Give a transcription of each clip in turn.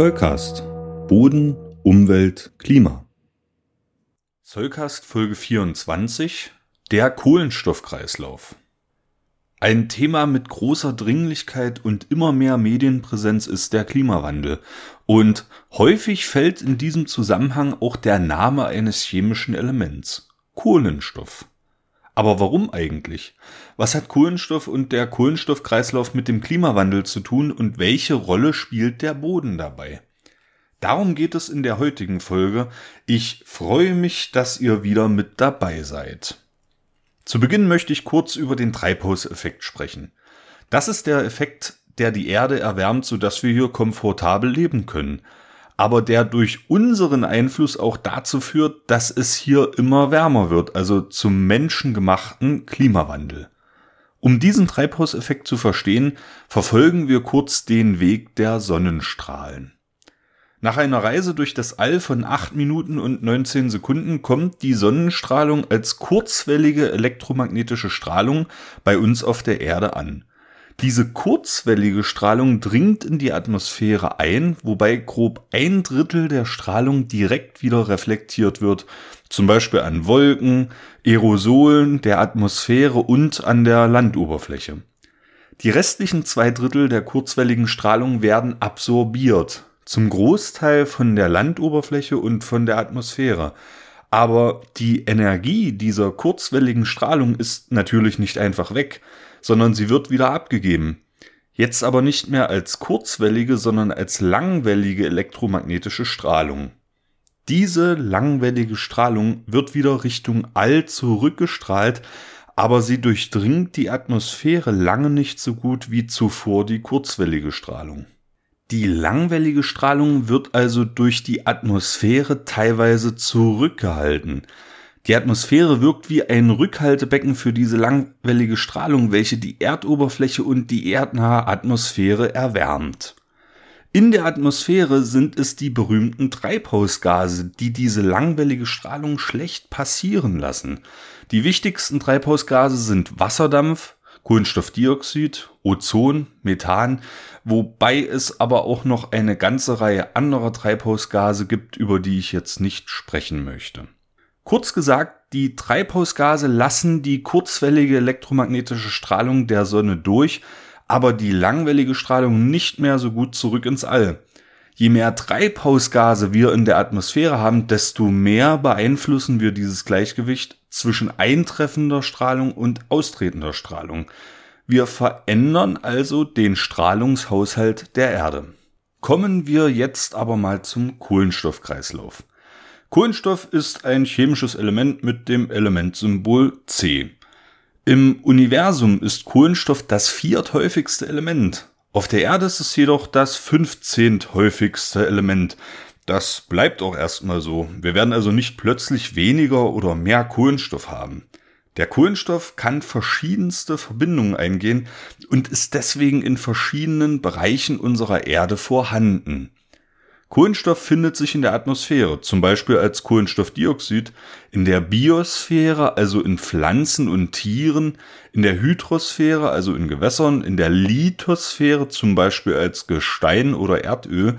Zollcast. Boden, Umwelt, Klima. Zollcast Folge 24. Der Kohlenstoffkreislauf. Ein Thema mit großer Dringlichkeit und immer mehr Medienpräsenz ist der Klimawandel. Und häufig fällt in diesem Zusammenhang auch der Name eines chemischen Elements. Kohlenstoff. Aber warum eigentlich? Was hat Kohlenstoff und der Kohlenstoffkreislauf mit dem Klimawandel zu tun und welche Rolle spielt der Boden dabei? Darum geht es in der heutigen Folge. Ich freue mich, dass ihr wieder mit dabei seid. Zu Beginn möchte ich kurz über den Treibhauseffekt sprechen. Das ist der Effekt, der die Erde erwärmt, sodass wir hier komfortabel leben können aber der durch unseren Einfluss auch dazu führt, dass es hier immer wärmer wird, also zum menschengemachten Klimawandel. Um diesen Treibhauseffekt zu verstehen, verfolgen wir kurz den Weg der Sonnenstrahlen. Nach einer Reise durch das All von 8 Minuten und 19 Sekunden kommt die Sonnenstrahlung als kurzwellige elektromagnetische Strahlung bei uns auf der Erde an. Diese kurzwellige Strahlung dringt in die Atmosphäre ein, wobei grob ein Drittel der Strahlung direkt wieder reflektiert wird, zum Beispiel an Wolken, Aerosolen, der Atmosphäre und an der Landoberfläche. Die restlichen zwei Drittel der kurzwelligen Strahlung werden absorbiert, zum Großteil von der Landoberfläche und von der Atmosphäre. Aber die Energie dieser kurzwelligen Strahlung ist natürlich nicht einfach weg, sondern sie wird wieder abgegeben. Jetzt aber nicht mehr als kurzwellige, sondern als langwellige elektromagnetische Strahlung. Diese langwellige Strahlung wird wieder Richtung All zurückgestrahlt, aber sie durchdringt die Atmosphäre lange nicht so gut wie zuvor die kurzwellige Strahlung. Die langwellige Strahlung wird also durch die Atmosphäre teilweise zurückgehalten. Die Atmosphäre wirkt wie ein Rückhaltebecken für diese langwellige Strahlung, welche die Erdoberfläche und die erdnahe Atmosphäre erwärmt. In der Atmosphäre sind es die berühmten Treibhausgase, die diese langwellige Strahlung schlecht passieren lassen. Die wichtigsten Treibhausgase sind Wasserdampf, Kohlenstoffdioxid, Ozon, Methan, wobei es aber auch noch eine ganze Reihe anderer Treibhausgase gibt, über die ich jetzt nicht sprechen möchte. Kurz gesagt, die Treibhausgase lassen die kurzwellige elektromagnetische Strahlung der Sonne durch, aber die langwellige Strahlung nicht mehr so gut zurück ins All. Je mehr Treibhausgase wir in der Atmosphäre haben, desto mehr beeinflussen wir dieses Gleichgewicht zwischen eintreffender Strahlung und austretender Strahlung. Wir verändern also den Strahlungshaushalt der Erde. Kommen wir jetzt aber mal zum Kohlenstoffkreislauf. Kohlenstoff ist ein chemisches Element mit dem Elementsymbol C. Im Universum ist Kohlenstoff das vierthäufigste Element. Auf der Erde ist es jedoch das fünfzehnthäufigste Element. Das bleibt auch erstmal so. Wir werden also nicht plötzlich weniger oder mehr Kohlenstoff haben. Der Kohlenstoff kann verschiedenste Verbindungen eingehen und ist deswegen in verschiedenen Bereichen unserer Erde vorhanden. Kohlenstoff findet sich in der Atmosphäre, zum Beispiel als Kohlenstoffdioxid, in der Biosphäre, also in Pflanzen und Tieren, in der Hydrosphäre, also in Gewässern, in der Lithosphäre, zum Beispiel als Gestein oder Erdöl,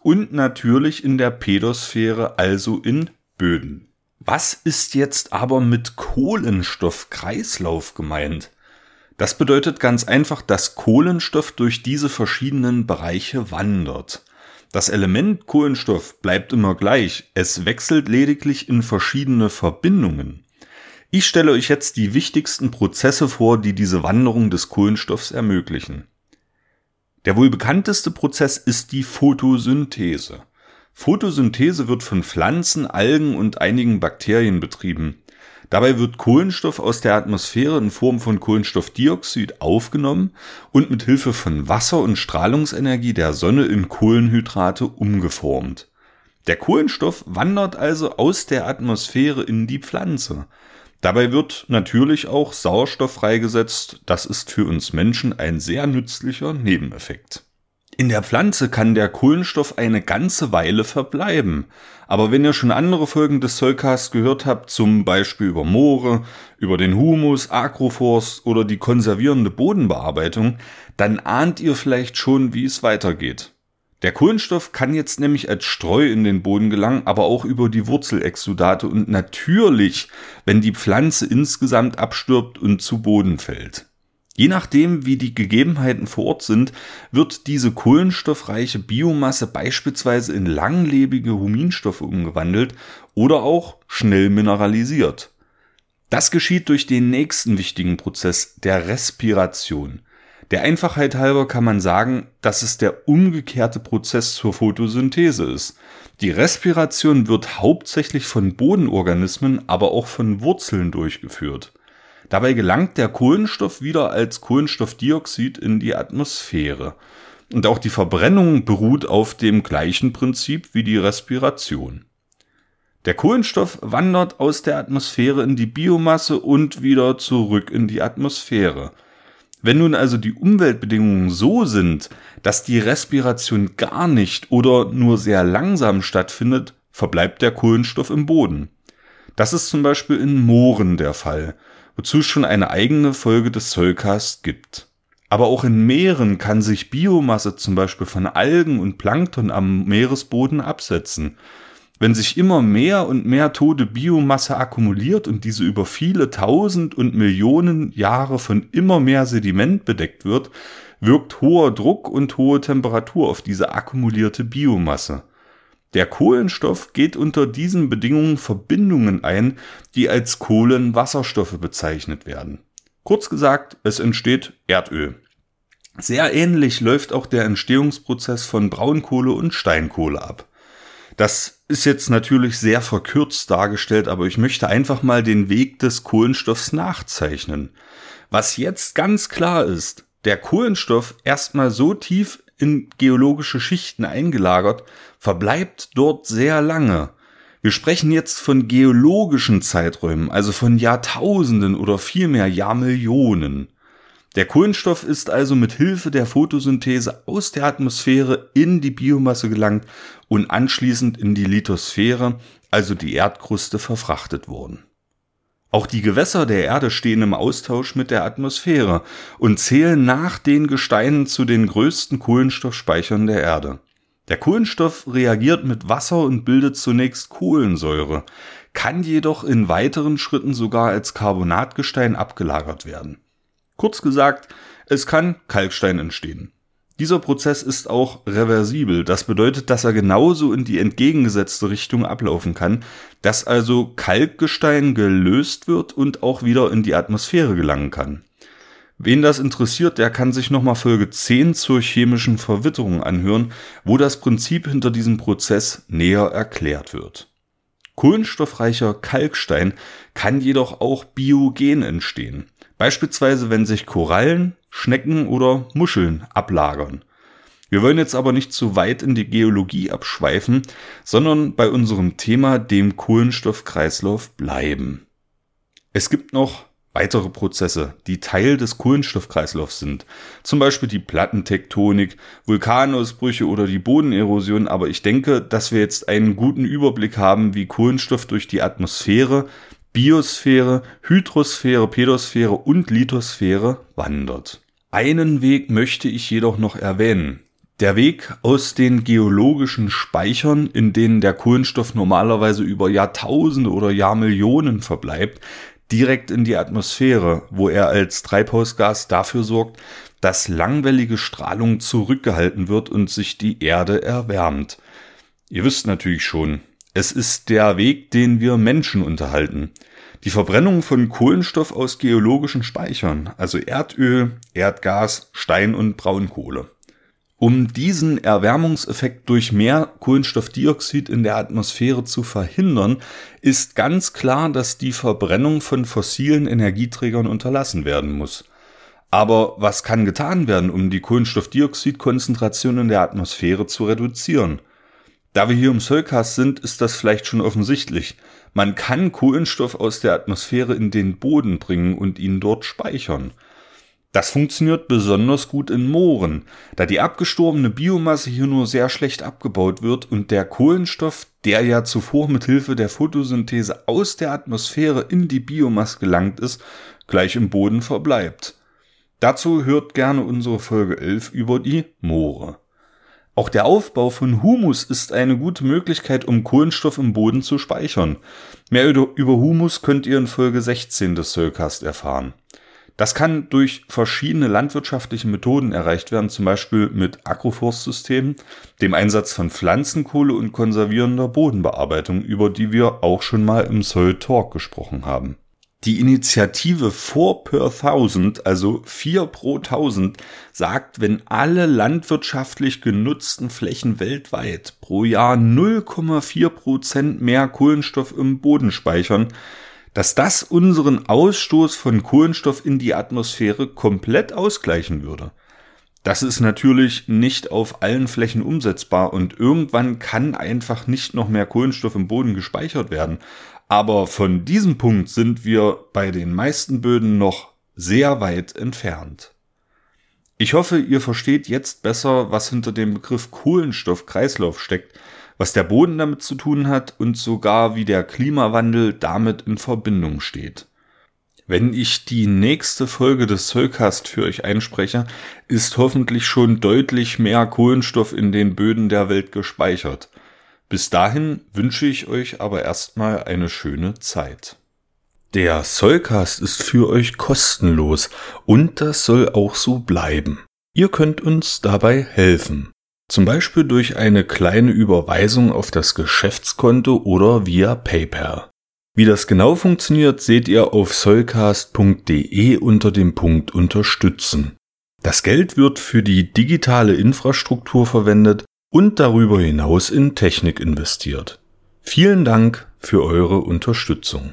und natürlich in der Pedosphäre, also in Böden. Was ist jetzt aber mit Kohlenstoffkreislauf gemeint? Das bedeutet ganz einfach, dass Kohlenstoff durch diese verschiedenen Bereiche wandert. Das Element Kohlenstoff bleibt immer gleich, es wechselt lediglich in verschiedene Verbindungen. Ich stelle euch jetzt die wichtigsten Prozesse vor, die diese Wanderung des Kohlenstoffs ermöglichen. Der wohl bekannteste Prozess ist die Photosynthese. Photosynthese wird von Pflanzen, Algen und einigen Bakterien betrieben. Dabei wird Kohlenstoff aus der Atmosphäre in Form von Kohlenstoffdioxid aufgenommen und mit Hilfe von Wasser und Strahlungsenergie der Sonne in Kohlenhydrate umgeformt. Der Kohlenstoff wandert also aus der Atmosphäre in die Pflanze. Dabei wird natürlich auch Sauerstoff freigesetzt. Das ist für uns Menschen ein sehr nützlicher Nebeneffekt. In der Pflanze kann der Kohlenstoff eine ganze Weile verbleiben. Aber wenn ihr schon andere Folgen des Soulcast gehört habt, zum Beispiel über Moore, über den Humus, Agroforst oder die konservierende Bodenbearbeitung, dann ahnt ihr vielleicht schon, wie es weitergeht. Der Kohlenstoff kann jetzt nämlich als Streu in den Boden gelangen, aber auch über die Wurzelexudate und natürlich, wenn die Pflanze insgesamt abstirbt und zu Boden fällt. Je nachdem, wie die Gegebenheiten vor Ort sind, wird diese kohlenstoffreiche Biomasse beispielsweise in langlebige Huminstoffe umgewandelt oder auch schnell mineralisiert. Das geschieht durch den nächsten wichtigen Prozess der Respiration. Der Einfachheit halber kann man sagen, dass es der umgekehrte Prozess zur Photosynthese ist. Die Respiration wird hauptsächlich von Bodenorganismen, aber auch von Wurzeln durchgeführt. Dabei gelangt der Kohlenstoff wieder als Kohlenstoffdioxid in die Atmosphäre. Und auch die Verbrennung beruht auf dem gleichen Prinzip wie die Respiration. Der Kohlenstoff wandert aus der Atmosphäre in die Biomasse und wieder zurück in die Atmosphäre. Wenn nun also die Umweltbedingungen so sind, dass die Respiration gar nicht oder nur sehr langsam stattfindet, verbleibt der Kohlenstoff im Boden. Das ist zum Beispiel in Mooren der Fall, wozu es schon eine eigene Folge des Zollcast gibt. Aber auch in Meeren kann sich Biomasse zum Beispiel von Algen und Plankton am Meeresboden absetzen. Wenn sich immer mehr und mehr tote Biomasse akkumuliert und diese über viele tausend und Millionen Jahre von immer mehr Sediment bedeckt wird, wirkt hoher Druck und hohe Temperatur auf diese akkumulierte Biomasse. Der Kohlenstoff geht unter diesen Bedingungen Verbindungen ein, die als Kohlenwasserstoffe bezeichnet werden. Kurz gesagt, es entsteht Erdöl. Sehr ähnlich läuft auch der Entstehungsprozess von Braunkohle und Steinkohle ab. Das ist jetzt natürlich sehr verkürzt dargestellt, aber ich möchte einfach mal den Weg des Kohlenstoffs nachzeichnen. Was jetzt ganz klar ist, der Kohlenstoff erstmal so tief in geologische Schichten eingelagert, verbleibt dort sehr lange. Wir sprechen jetzt von geologischen Zeiträumen, also von Jahrtausenden oder vielmehr Jahrmillionen. Der Kohlenstoff ist also mit Hilfe der Photosynthese aus der Atmosphäre in die Biomasse gelangt und anschließend in die Lithosphäre, also die Erdkruste, verfrachtet worden. Auch die Gewässer der Erde stehen im Austausch mit der Atmosphäre und zählen nach den Gesteinen zu den größten Kohlenstoffspeichern der Erde. Der Kohlenstoff reagiert mit Wasser und bildet zunächst Kohlensäure, kann jedoch in weiteren Schritten sogar als Carbonatgestein abgelagert werden. Kurz gesagt, es kann Kalkstein entstehen. Dieser Prozess ist auch reversibel. Das bedeutet, dass er genauso in die entgegengesetzte Richtung ablaufen kann, dass also Kalkgestein gelöst wird und auch wieder in die Atmosphäre gelangen kann. Wen das interessiert, der kann sich nochmal Folge 10 zur chemischen Verwitterung anhören, wo das Prinzip hinter diesem Prozess näher erklärt wird. Kohlenstoffreicher Kalkstein kann jedoch auch biogen entstehen. Beispielsweise, wenn sich Korallen, Schnecken oder Muscheln ablagern. Wir wollen jetzt aber nicht zu weit in die Geologie abschweifen, sondern bei unserem Thema, dem Kohlenstoffkreislauf, bleiben. Es gibt noch weitere Prozesse, die Teil des Kohlenstoffkreislaufs sind. Zum Beispiel die Plattentektonik, Vulkanausbrüche oder die Bodenerosion. Aber ich denke, dass wir jetzt einen guten Überblick haben, wie Kohlenstoff durch die Atmosphäre, Biosphäre, Hydrosphäre, Pedosphäre und Lithosphäre wandert. Einen Weg möchte ich jedoch noch erwähnen. Der Weg aus den geologischen Speichern, in denen der Kohlenstoff normalerweise über Jahrtausende oder Jahrmillionen verbleibt, direkt in die Atmosphäre, wo er als Treibhausgas dafür sorgt, dass langwellige Strahlung zurückgehalten wird und sich die Erde erwärmt. Ihr wisst natürlich schon, es ist der Weg, den wir Menschen unterhalten. Die Verbrennung von Kohlenstoff aus geologischen Speichern, also Erdöl, Erdgas, Stein und Braunkohle. Um diesen Erwärmungseffekt durch mehr Kohlenstoffdioxid in der Atmosphäre zu verhindern, ist ganz klar, dass die Verbrennung von fossilen Energieträgern unterlassen werden muss. Aber was kann getan werden, um die Kohlenstoffdioxidkonzentration in der Atmosphäre zu reduzieren? Da wir hier im Soulcast sind, ist das vielleicht schon offensichtlich. Man kann Kohlenstoff aus der Atmosphäre in den Boden bringen und ihn dort speichern. Das funktioniert besonders gut in Mooren, da die abgestorbene Biomasse hier nur sehr schlecht abgebaut wird und der Kohlenstoff, der ja zuvor mit Hilfe der Photosynthese aus der Atmosphäre in die Biomasse gelangt ist, gleich im Boden verbleibt. Dazu hört gerne unsere Folge 11 über die Moore. Auch der Aufbau von Humus ist eine gute Möglichkeit, um Kohlenstoff im Boden zu speichern. Mehr über Humus könnt ihr in Folge 16 des Soilcast erfahren. Das kann durch verschiedene landwirtschaftliche Methoden erreicht werden, zum Beispiel mit Agroforstsystemen, dem Einsatz von Pflanzenkohle und konservierender Bodenbearbeitung, über die wir auch schon mal im Soil Talk gesprochen haben. Die Initiative 4 per 1000, also 4 pro 1000, sagt, wenn alle landwirtschaftlich genutzten Flächen weltweit pro Jahr 0,4 Prozent mehr Kohlenstoff im Boden speichern, dass das unseren Ausstoß von Kohlenstoff in die Atmosphäre komplett ausgleichen würde. Das ist natürlich nicht auf allen Flächen umsetzbar und irgendwann kann einfach nicht noch mehr Kohlenstoff im Boden gespeichert werden. Aber von diesem Punkt sind wir bei den meisten Böden noch sehr weit entfernt. Ich hoffe, ihr versteht jetzt besser, was hinter dem Begriff Kohlenstoffkreislauf steckt was der Boden damit zu tun hat und sogar wie der Klimawandel damit in Verbindung steht. Wenn ich die nächste Folge des Zollcast für euch einspreche, ist hoffentlich schon deutlich mehr Kohlenstoff in den Böden der Welt gespeichert. Bis dahin wünsche ich euch aber erstmal eine schöne Zeit. Der Zollcast ist für euch kostenlos und das soll auch so bleiben. Ihr könnt uns dabei helfen. Zum Beispiel durch eine kleine Überweisung auf das Geschäftskonto oder via PayPal. Wie das genau funktioniert, seht ihr auf solcast.de unter dem Punkt Unterstützen. Das Geld wird für die digitale Infrastruktur verwendet und darüber hinaus in Technik investiert. Vielen Dank für eure Unterstützung.